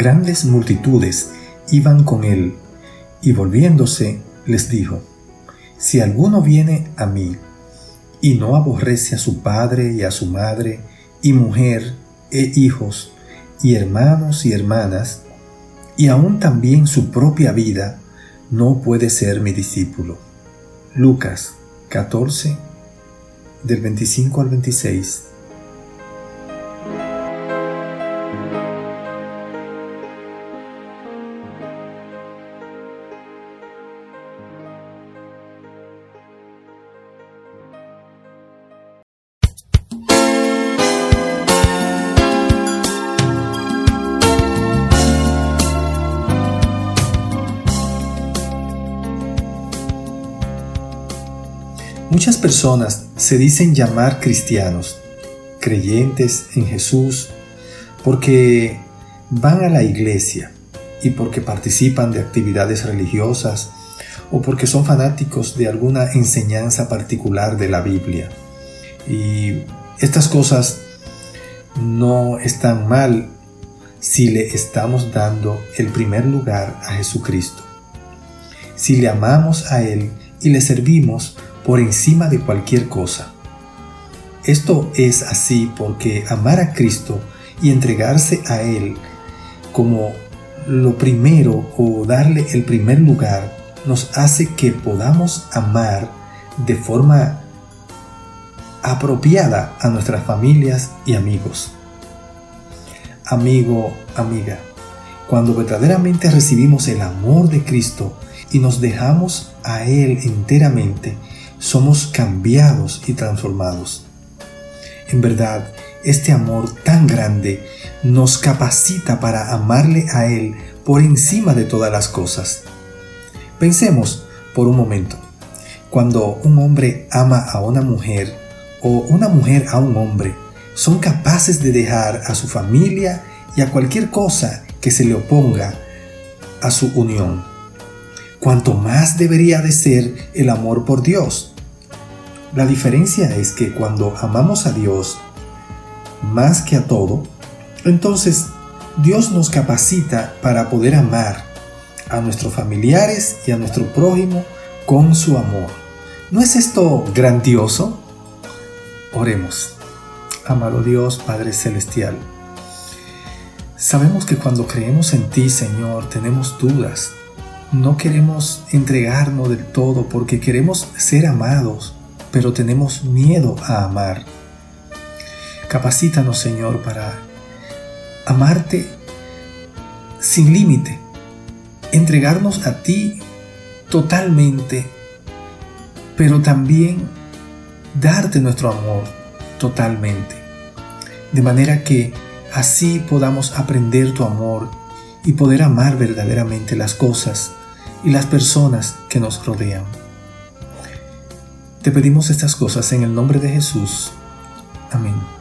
Grandes multitudes iban con él, y volviéndose les dijo, Si alguno viene a mí, y no aborrece a su padre y a su madre, y mujer, e hijos, y hermanos y hermanas, y aún también su propia vida, no puede ser mi discípulo. Lucas 14, del 25 al 26. Muchas personas se dicen llamar cristianos, creyentes en Jesús, porque van a la iglesia y porque participan de actividades religiosas o porque son fanáticos de alguna enseñanza particular de la Biblia. Y estas cosas no están mal si le estamos dando el primer lugar a Jesucristo. Si le amamos a Él y le servimos por encima de cualquier cosa. Esto es así porque amar a Cristo y entregarse a Él como lo primero o darle el primer lugar nos hace que podamos amar de forma apropiada a nuestras familias y amigos. Amigo, amiga, cuando verdaderamente recibimos el amor de Cristo y nos dejamos a Él enteramente, somos cambiados y transformados. En verdad, este amor tan grande nos capacita para amarle a Él por encima de todas las cosas. Pensemos por un momento, cuando un hombre ama a una mujer o una mujer a un hombre, son capaces de dejar a su familia y a cualquier cosa que se le oponga a su unión. Cuanto más debería de ser el amor por Dios. La diferencia es que cuando amamos a Dios más que a todo, entonces Dios nos capacita para poder amar a nuestros familiares y a nuestro prójimo con su amor. ¿No es esto grandioso? Oremos. Amado Dios, Padre Celestial, sabemos que cuando creemos en ti, Señor, tenemos dudas. No queremos entregarnos del todo porque queremos ser amados pero tenemos miedo a amar. Capacítanos, Señor, para amarte sin límite, entregarnos a ti totalmente, pero también darte nuestro amor totalmente, de manera que así podamos aprender tu amor y poder amar verdaderamente las cosas y las personas que nos rodean. Te pedimos estas cosas en el nombre de Jesús. Amén.